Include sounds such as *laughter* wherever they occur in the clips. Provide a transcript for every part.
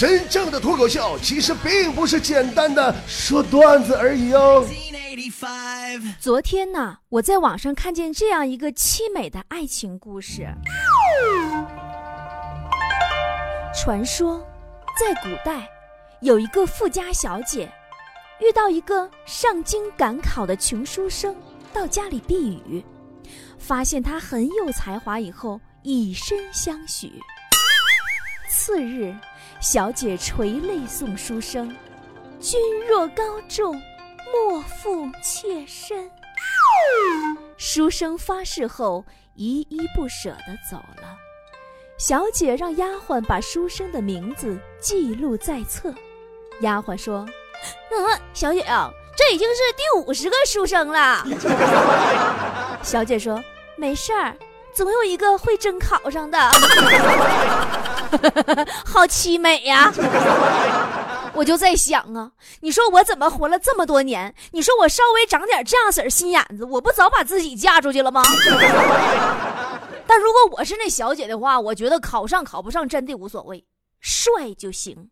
真正的脱口秀其实并不是简单的说段子而已哦。昨天呢，我在网上看见这样一个凄美的爱情故事。传说，在古代，有一个富家小姐，遇到一个上京赶考的穷书生，到家里避雨，发现他很有才华，以后以身相许。次日，小姐垂泪送书生：“君若高中，莫负妾身。”书生发誓后，依依不舍地走了。小姐让丫鬟把书生的名字记录在册。丫鬟说：“嗯，小姐啊，这已经是第五十个书生了。” *laughs* 小姐说：“没事儿，总有一个会真考上的。” *laughs* *laughs* 好凄美呀！*laughs* 我就在想啊，你说我怎么活了这么多年？你说我稍微长点这样式儿心眼子，我不早把自己嫁出去了吗？*laughs* 但如果我是那小姐的话，我觉得考上考不上真的无所谓，帅就行。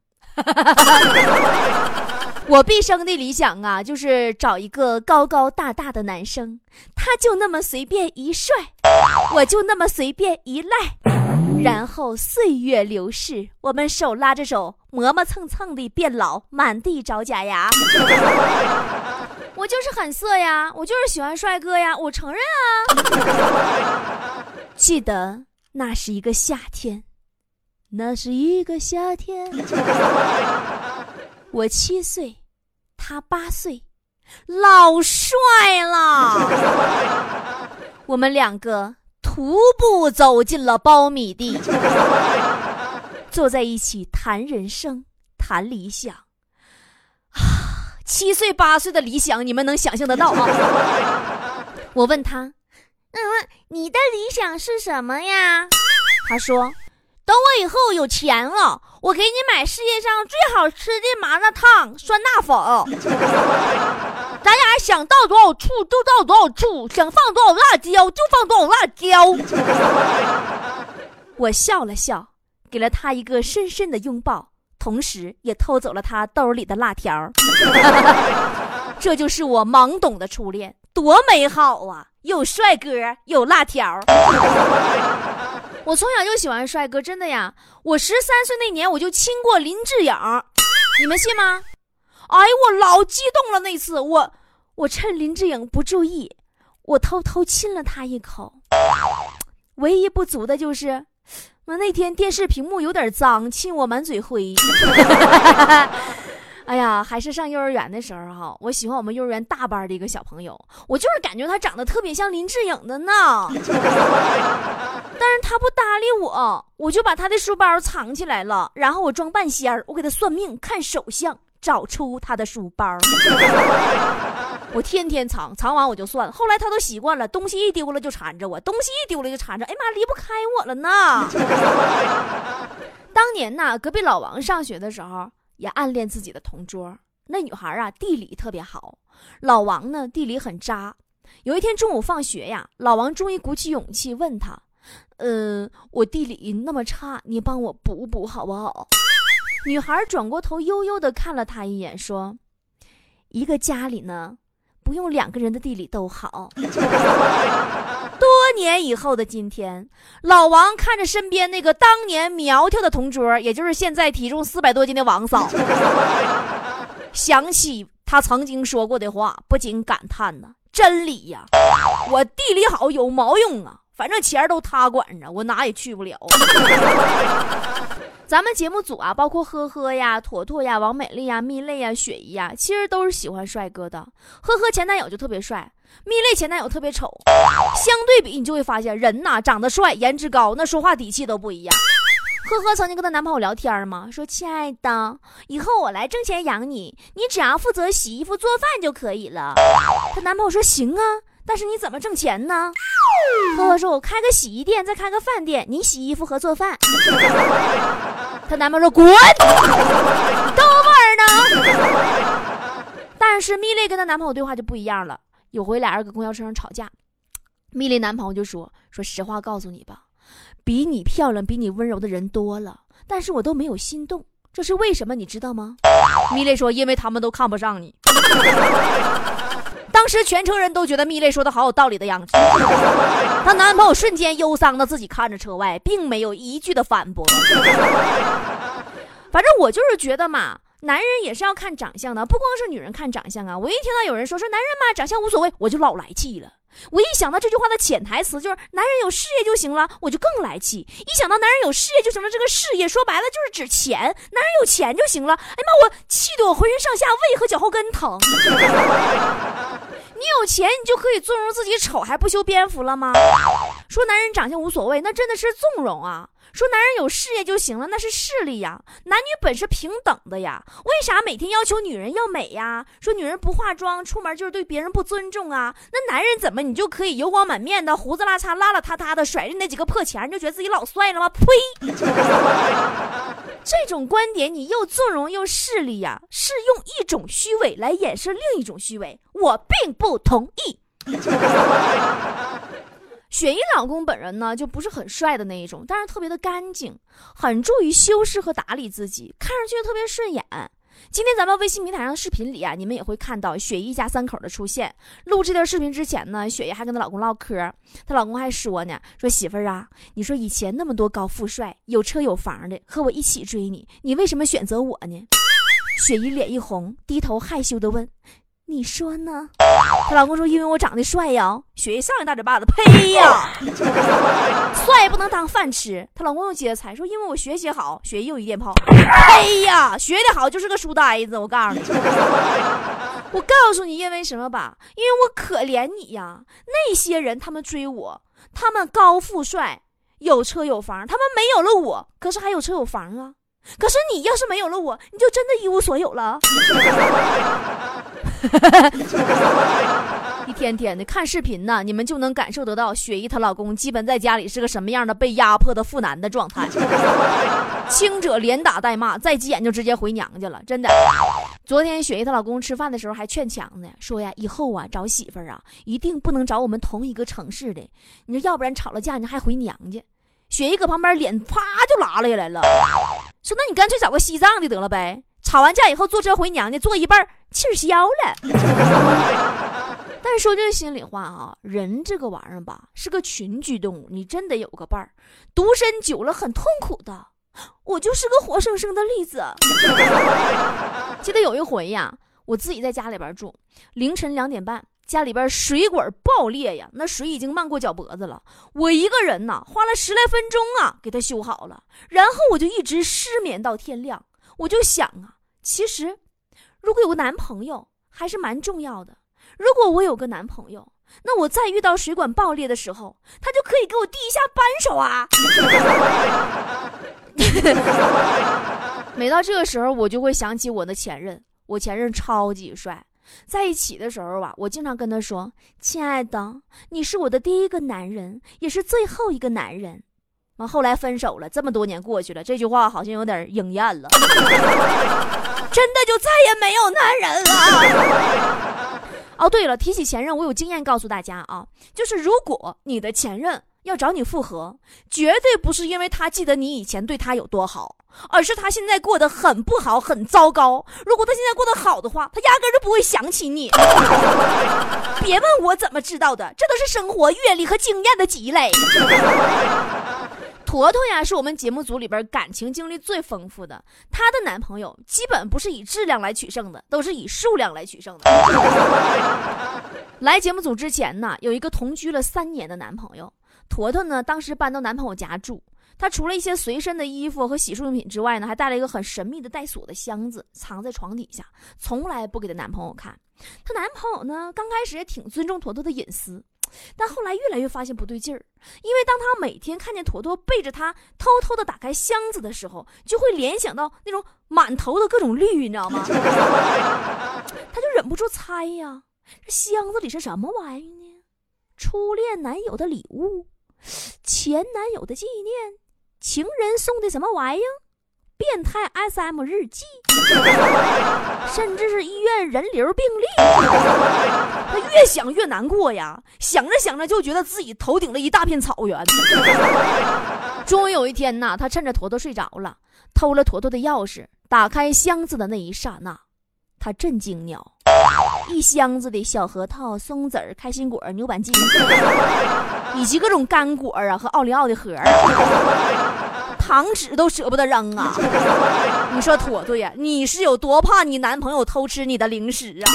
我毕生的理想啊，就是找一个高高大大的男生，他就那么随便一帅，我就那么随便一赖。然后岁月流逝，我们手拉着手，磨磨蹭蹭的变老，满地找假牙。*laughs* 我就是很色呀，我就是喜欢帅哥呀，我承认啊。*laughs* 记得那是一个夏天，那是一个夏天。*laughs* 我七岁，他八岁，老帅了。我们两个。徒步走进了苞米地，*laughs* 坐在一起谈人生，谈理想。七岁八岁的理想，你们能想象得到吗？*laughs* 我问他：“嗯，你的理想是什么呀？”他说：“等我以后有钱了，我给你买世界上最好吃的麻辣烫、酸辣粉。” *laughs* 咱俩想到多少处就到多少处，想放多少辣椒就放多少辣椒。*laughs* 我笑了笑，给了他一个深深的拥抱，同时也偷走了他兜里的辣条。*laughs* 这就是我懵懂的初恋，多美好啊！有帅哥，有辣条。*laughs* 我从小就喜欢帅哥，真的呀！我十三岁那年我就亲过林志颖，你们信吗？哎呦，我老激动了！那次我，我趁林志颖不注意，我偷偷亲了他一口。唯一不足的就是，我那天电视屏幕有点脏，亲我满嘴灰。*laughs* 哎呀，还是上幼儿园的时候哈，我喜欢我们幼儿园大班的一个小朋友，我就是感觉他长得特别像林志颖的呢。但是他不搭理我，我就把他的书包藏起来了，然后我装半仙儿，我给他算命看手相。找出他的书包，*laughs* 我天天藏，藏完我就算。后来他都习惯了，东西一丢了就缠着我，东西一丢了就缠着。哎妈，离不开我了呢。*laughs* 当年呢，隔壁老王上学的时候也暗恋自己的同桌，那女孩啊地理特别好，老王呢地理很渣。有一天中午放学呀，老王终于鼓起勇气问他：“嗯，我地理那么差，你帮我补补好不好？”女孩转过头，悠悠的看了他一眼，说：“一个家里呢，不用两个人的地理都好。*laughs* ”多年以后的今天，老王看着身边那个当年苗条的同桌，也就是现在体重四百多斤的王嫂，*laughs* 想起他曾经说过的话，不禁感叹呢：“真理呀，我地理好有毛用啊？反正钱都他管着，我哪也去不了。*laughs* ”咱们节目组啊，包括呵呵呀、坨坨呀、王美丽呀、蜜泪呀、雪姨呀，其实都是喜欢帅哥的。呵呵前男友就特别帅，蜜泪前男友特别丑。相对比，你就会发现人呐，长得帅、颜值高，那说话底气都不一样。呵呵曾经跟她男朋友聊天嘛，说：“亲爱的，以后我来挣钱养你，你只要负责洗衣服、做饭就可以了。”她男朋友说：“行啊，但是你怎么挣钱呢？”呵呵说：“我开个洗衣店，再开个饭店，你洗衣服和做饭。*laughs* ”她男朋友说：“滚，都味儿呢。”但是蜜莉跟她男朋友对话就不一样了。有回俩人搁公交车上吵架，蜜莉男朋友就说：“说实话告诉你吧，比你漂亮、比你温柔的人多了，但是我都没有心动。这是为什么？你知道吗？蜜蕾说：“因为他们都看不上你。”当时全车人都觉得蜜泪说的好有道理的样子。*laughs* 她男朋友瞬间忧伤的自己看着车外，并没有一句的反驳。*laughs* 反正我就是觉得嘛，男人也是要看长相的，不光是女人看长相啊。我一听到有人说说男人嘛长相无所谓，我就老来气了。我一想到这句话的潜台词就是男人有事业就行了，我就更来气。一想到男人有事业就行了，这个事业说白了就是指钱，男人有钱就行了。哎呀妈，我气得我浑身上下胃和脚后跟疼。*laughs* 你有钱，你就可以纵容自己丑还不修边幅了吗？说男人长相无所谓，那真的是纵容啊。说男人有事业就行了，那是势力呀。男女本是平等的呀，为啥每天要求女人要美呀？说女人不化妆出门就是对别人不尊重啊？那男人怎么你就可以油光满面的、胡子拉碴、邋邋遢遢的，甩着那几个破钱，就觉得自己老帅了吗？呸！这种观点你又纵容又势利呀，是用一种虚伪来掩饰另一种虚伪，我并不同意。雪姨老公本人呢，就不是很帅的那一种，但是特别的干净，很注意修饰和打理自己，看上去特别顺眼。今天咱们微信平台上的视频里啊，你们也会看到雪姨一家三口的出现。录这段视频之前呢，雪姨还跟她老公唠嗑，她老公还说呢，说媳妇儿啊，你说以前那么多高富帅，有车有房的，和我一起追你，你为什么选择我呢？雪姨脸一红，低头害羞的问。你说呢？她老公说：“因为我长得帅呀。”雪姨上一大嘴巴子，呸呀！*laughs* 帅不能当饭吃。她老公又接着猜说：“因为我学习好。”雪姨又一电炮，呸呀！学的好就是个书呆子。我告诉你，*laughs* 我告诉你，因为什么吧？因为我可怜你呀。那些人他们追我，他们高富帅，有车有房，他们没有了我，可是还有车有房啊。可是你要是没有了我，你就真的一无所有了。*laughs* *laughs* 一天天的看视频呢，你们就能感受得到雪姨她老公基本在家里是个什么样的被压迫的妇男的状态。轻者连打带骂，再急眼就直接回娘家了。真的，昨天雪姨她老公吃饭的时候还劝强呢，说呀，以后啊找媳妇儿啊，一定不能找我们同一个城市的，你说要不然吵了架你还回娘家。雪姨搁旁边脸啪就拉了下来了，说那你干脆找个西藏的得了呗。吵完架以后坐车回娘家，坐一半气消了。*laughs* 但是说句心里话啊，人这个玩意儿吧，是个群居动物，你真得有个伴儿。独身久了很痛苦的，我就是个活生生的例子。*laughs* 记得有一回呀，我自己在家里边住，凌晨两点半，家里边水管爆裂呀，那水已经漫过脚脖子了。我一个人呐，花了十来分钟啊，给它修好了。然后我就一直失眠到天亮。我就想啊。其实，如果有个男朋友还是蛮重要的。如果我有个男朋友，那我在遇到水管爆裂的时候，他就可以给我递一下扳手啊。每到这个时候，我就会想起我的前任。我前任超级帅，在一起的时候啊，我经常跟他说：“亲爱的，你是我的第一个男人，也是最后一个男人。”完后来分手了，这么多年过去了，这句话好像有点应验了，真的就再也没有男人了。哦，对了，提起前任，我有经验告诉大家啊，就是如果你的前任要找你复合，绝对不是因为他记得你以前对他有多好，而是他现在过得很不好，很糟糕。如果他现在过得好的话，他压根就不会想起你。别问我怎么知道的，这都是生活阅历和经验的积累。坨坨呀，是我们节目组里边感情经历最丰富的。她的男朋友基本不是以质量来取胜的，都是以数量来取胜的。来节目组之前呢，有一个同居了三年的男朋友，坨坨呢，当时搬到男朋友家住。她除了一些随身的衣服和洗漱用品之外呢，还带了一个很神秘的带锁的箱子，藏在床底下，从来不给她男朋友看。她男朋友呢，刚开始也挺尊重坨坨的隐私。但后来越来越发现不对劲儿，因为当他每天看见坨坨背着他偷偷的打开箱子的时候，就会联想到那种满头的各种绿，你知道吗？*laughs* 他就忍不住猜呀，这箱子里是什么玩意儿呢？初恋男友的礼物，前男友的纪念，情人送的什么玩意儿？变态 SM 日记，甚至是医院人流病历，他越想越难过呀，想着想着就觉得自己头顶了一大片草原。终于有一天呐，他趁着坨坨睡着了，偷了坨坨的钥匙，打开箱子的那一刹那，他震惊了。一箱子的小核桃、松子、开心果、牛板筋，以及各种干果啊和奥利奥的盒儿，糖纸都舍不得扔啊！*laughs* 你说妥妥呀？你是有多怕你男朋友偷吃你的零食啊？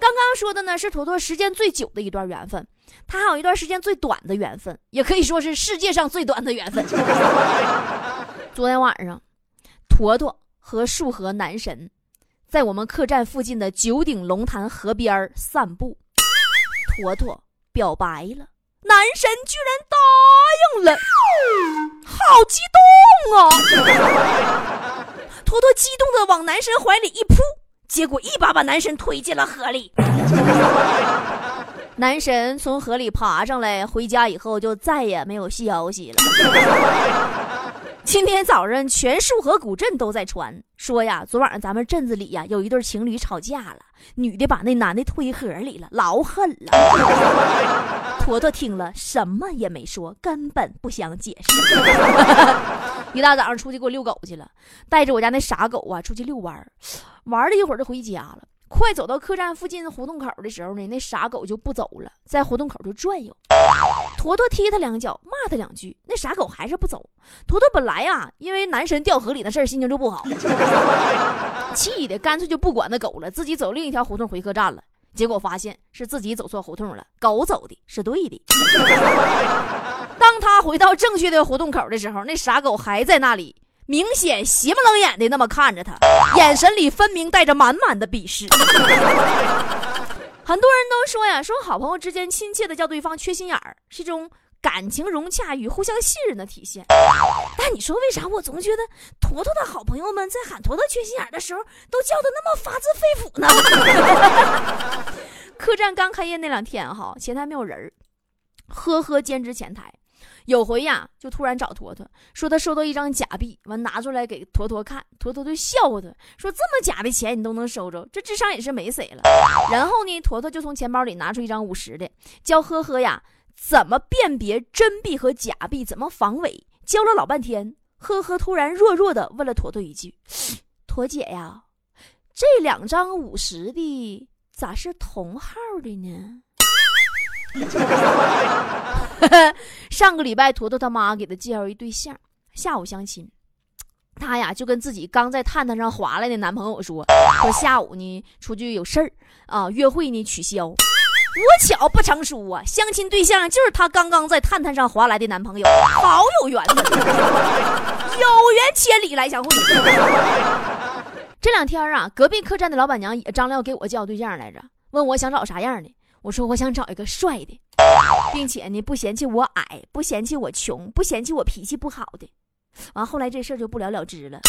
刚刚说的呢是坨坨时间最久的一段缘分，他还有一段时间最短的缘分，也可以说是世界上最短的缘分。昨天晚上，坨坨和树河男神。在我们客栈附近的九鼎龙潭河边散步，坨坨表白了，男神居然答应了，好激动啊！托托激动的往男神怀里一扑，结果一把把男神推进了河里。男神从河里爬上来，回家以后就再也没有消息了。今天早上，全束河古镇都在传说呀，昨晚上咱们镇子里呀有一对情侣吵架了，女的把那男的推河里了，老狠了。坨坨听了什么也没说，根本不想解释。*laughs* 一大早上出去给我遛狗去了，带着我家那傻狗啊出去遛弯儿，玩了一会儿就回家了。快走到客栈附近胡同口的时候呢，那傻狗就不走了，在胡同口就转悠。坨坨踢他两脚，骂他两句，那傻狗还是不走。坨坨本来呀，因为男神掉河里的事儿，心情就不好，*laughs* 气的干脆就不管那狗了，自己走另一条胡同回客栈了。结果发现是自己走错胡同了，狗走的是对的。*laughs* 当他回到正确的胡同口的时候，那傻狗还在那里。明显斜不愣眼的那么看着他，眼神里分明带着满满的鄙视。很多人都说呀，说好朋友之间亲切的叫对方缺心眼儿，是一种感情融洽与互相信任的体现。但你说为啥我总觉得坨坨的好朋友们在喊坨坨缺心眼的时候，都叫的那么发自肺腑呢？*laughs* 客栈刚开业那两天哈，前台没有人呵呵兼职前台。有回呀，就突然找坨坨，说他收到一张假币，完拿出来给坨坨看，坨坨就笑话他，说这么假的钱你都能收着，这智商也是没谁了。然后呢，坨坨就从钱包里拿出一张五十的，教呵呵呀怎么辨别真币和假币，怎么防伪，教了老半天。呵呵突然弱弱的问了坨坨一句：“ *sniffs* 坨姐呀，这两张五十的咋是同号的呢？” *laughs* 上个礼拜，坨坨他妈给他介绍一对象，下午相亲。他呀就跟自己刚在探探上划来的男朋友说：“说下午呢出去有事儿啊，约会呢取消。”无巧不成书啊，相亲对象就是他刚刚在探探上划来的男朋友，好有缘分，*laughs* 有缘千里来相会。这两天啊，隔壁客栈的老板娘也张亮给我介绍对象来着，问我想找啥样的。我说我想找一个帅的，并且呢不嫌弃我矮，不嫌弃我穷，不嫌弃我脾气不好的。完后来这事儿就不了了之了。*laughs*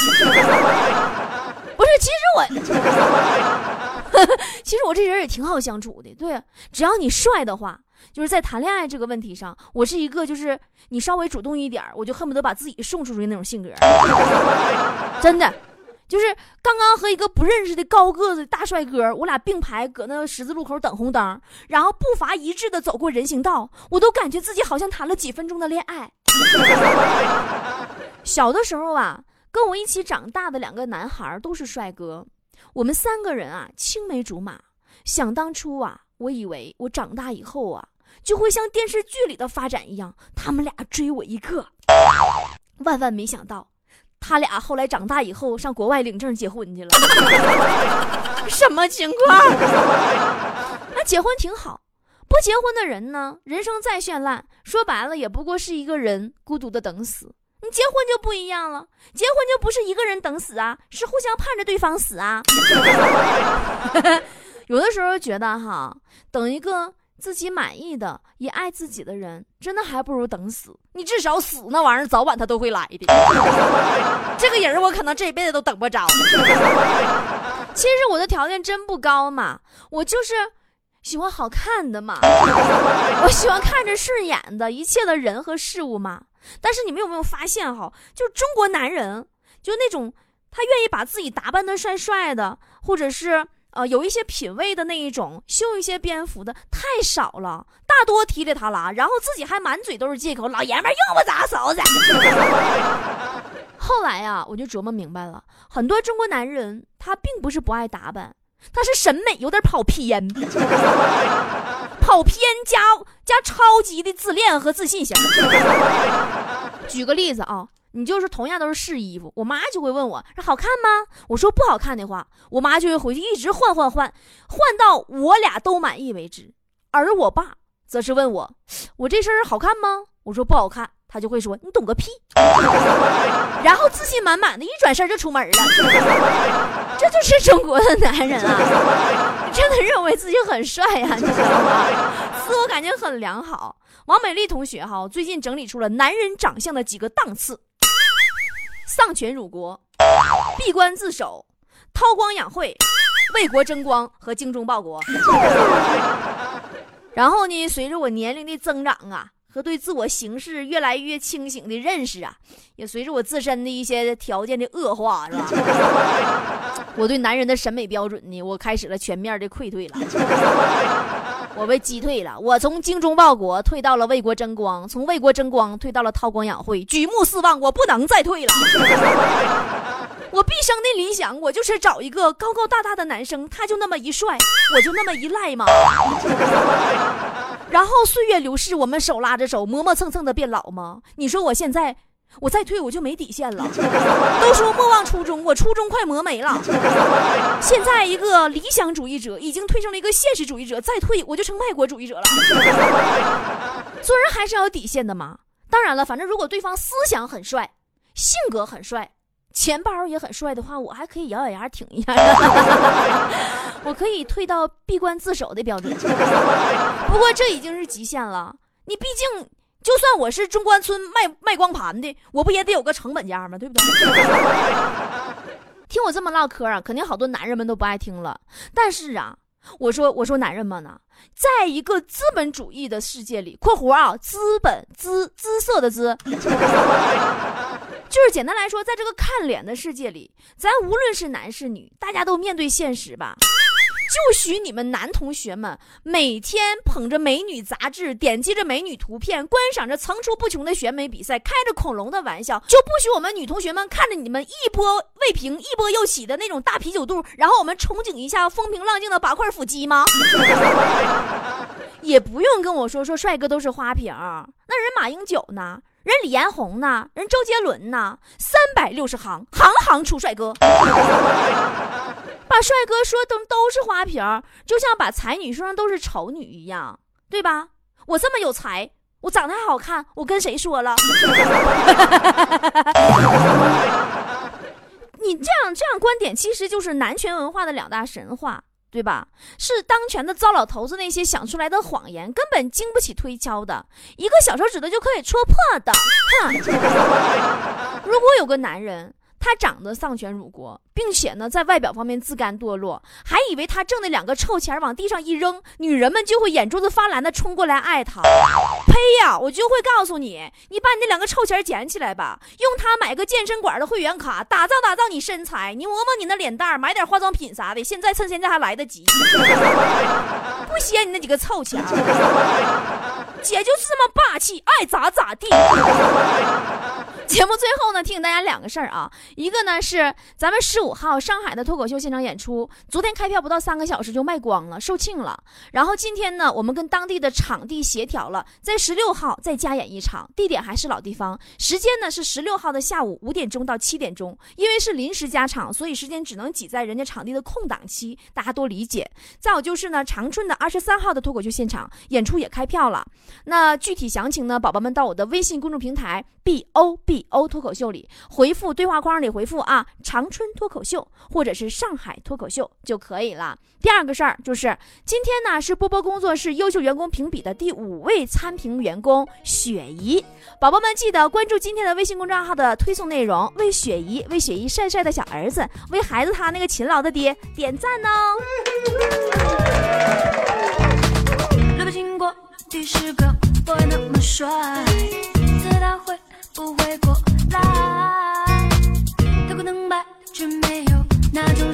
不是，其实我，*laughs* 其实我这人也挺好相处的。对，只要你帅的话，就是在谈恋爱这个问题上，我是一个就是你稍微主动一点，我就恨不得把自己送出去那种性格。*laughs* 真的。就是刚刚和一个不认识的高个子大帅哥，我俩并排搁那十字路口等红灯，然后步伐一致的走过人行道，我都感觉自己好像谈了几分钟的恋爱。*laughs* 小的时候啊，跟我一起长大的两个男孩都是帅哥，我们三个人啊青梅竹马。想当初啊，我以为我长大以后啊，就会像电视剧里的发展一样，他们俩追我一个。万万没想到。他俩后来长大以后上国外领证结婚去了，*laughs* 什么情况？那结婚挺好，不结婚的人呢？人生再绚烂，说白了也不过是一个人孤独的等死。你结婚就不一样了，结婚就不是一个人等死啊，是互相盼着对方死啊。*laughs* 有的时候觉得哈，等一个。自己满意的也爱自己的人，真的还不如等死。你至少死那玩意儿，早晚他都会来的。*laughs* 这个人我可能这辈子都等不着。*laughs* 其实我的条件真不高嘛，我就是喜欢好看的嘛，*laughs* 我喜欢看着顺眼的一切的人和事物嘛。但是你们有没有发现哈，就中国男人，就那种他愿意把自己打扮的帅帅的，或者是。呃，有一些品味的那一种，绣一些蝙蝠的太少了，大多踢里塔拉，然后自己还满嘴都是借口，老爷们用不着嫂子。*laughs* 后来呀，我就琢磨明白了，很多中国男人他并不是不爱打扮，他是审美有点跑偏，跑偏加加超级的自恋和自信型。*laughs* 举个例子啊。你就是同样都是试衣服，我妈就会问我说好看吗？我说不好看的话，我妈就会回去一直换换换，换到我俩都满意为止。而我爸则是问我，我这身好看吗？我说不好看，他就会说你懂个屁，*laughs* 然后自信满满的一转身就出门了。*laughs* 这就是中国的男人啊，真的认为自己很帅呀，你知道吗？自我感觉很良好。王美丽同学哈，最近整理出了男人长相的几个档次。丧权辱国，闭关自守，韬光养晦，为国争光和精忠报国。然后呢，随着我年龄的增长啊，和对自我形势越来越清醒的认识啊，也随着我自身的一些条件的恶化，是吧？*laughs* 我对男人的审美标准呢，我开始了全面的溃退了。我被击退了，我从精忠报国退到了为国争光，从为国争光退到了韬光养晦，举目四望，我不能再退了。*laughs* 我毕生的理想，我就是找一个高高大大的男生，他就那么一帅，我就那么一赖嘛。*laughs* 然后岁月流逝，我们手拉着手，磨磨蹭蹭的变老吗？你说我现在？我再退我就没底线了。都说莫忘初衷，我初衷快磨没了。现在一个理想主义者已经退成了一个现实主义者，再退我就成外国主义者了。做人还是要有底线的嘛。当然了，反正如果对方思想很帅，性格很帅，钱包也很帅的话，我还可以咬咬牙挺一下。*laughs* 我可以退到闭关自守的标准。不过这已经是极限了。你毕竟。就算我是中关村卖卖光盘的，我不也得有个成本价吗？对不对？*laughs* 听我这么唠嗑啊，肯定好多男人们都不爱听了。但是啊，我说我说男人们呢，在一个资本主义的世界里（括弧啊，资本姿姿色的姿），就是简单来说，在这个看脸的世界里，咱无论是男是女，大家都面对现实吧。就许你们男同学们每天捧着美女杂志，点击着美女图片，观赏着层出不穷的选美比赛，开着恐龙的玩笑，就不许我们女同学们看着你们一波未平一波又起的那种大啤酒肚，然后我们憧憬一下风平浪静的八块腹肌吗？*laughs* 也不用跟我说说帅哥都是花瓶，那人马英九呢？人李彦宏呢？人周杰伦呢？三百六十行，行行出帅哥。把帅哥说都都是花瓶就像把才女说成都是丑女一样，对吧？我这么有才，我长得还好看，我跟谁说了？*laughs* 你这样这样观点，其实就是男权文化的两大神话，对吧？是当权的糟老头子那些想出来的谎言，根本经不起推敲的，一个小手指头就可以戳破的。哼！*laughs* 如果有个男人。他长得丧权辱国，并且呢，在外表方面自甘堕落，还以为他挣的两个臭钱往地上一扔，女人们就会眼珠子发蓝的冲过来爱他。呸呀！我就会告诉你，你把你那两个臭钱捡起来吧，用它买个健身馆的会员卡，打造打造你身材，你磨磨你那脸蛋，买点化妆品啥的，现在趁现在还来得及。不嫌你那几个臭钱，姐就是这么霸气，爱咋咋地。*laughs* 节目最后呢，提醒大家两个事儿啊，一个呢是咱们十五号上海的脱口秀现场演出，昨天开票不到三个小时就卖光了，售罄了。然后今天呢，我们跟当地的场地协调了，在十六号再加演一场，地点还是老地方，时间呢是十六号的下午五点钟到七点钟。因为是临时加场，所以时间只能挤在人家场地的空档期，大家多理解。再有就是呢，长春的二十三号的脱口秀现场演出也开票了，那具体详情呢，宝宝们到我的微信公众平台 b o b。欧脱口秀里回复对话框里回复啊，长春脱口秀或者是上海脱口秀就可以了。第二个事儿就是今天呢是波波工作室优秀员工评比的第五位参评员工雪姨，宝宝们记得关注今天的微信公众号的推送内容，为雪姨为雪姨帅帅的小儿子，为孩子他那个勤劳的爹点赞哦。过第十个那么帅，不会过来，太过能白，却没有那种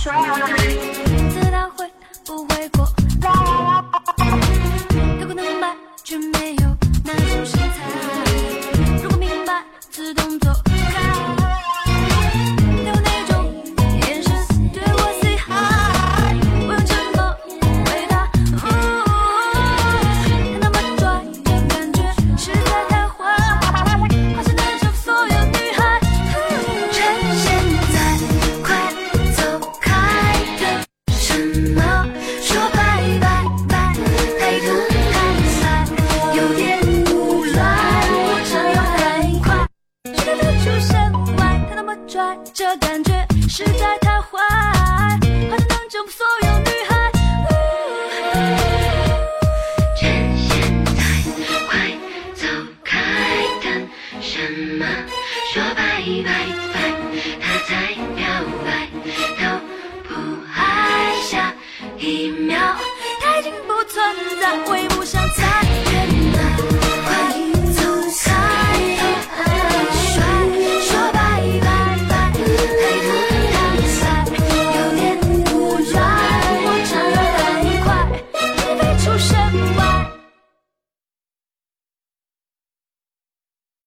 说。不知道会不会过。这感觉实在太坏，好像能征服所有女孩。趁现在，快走开！等什么？说拜拜拜，他在表白，都不爱。下一秒，他已经不存在，会不想再。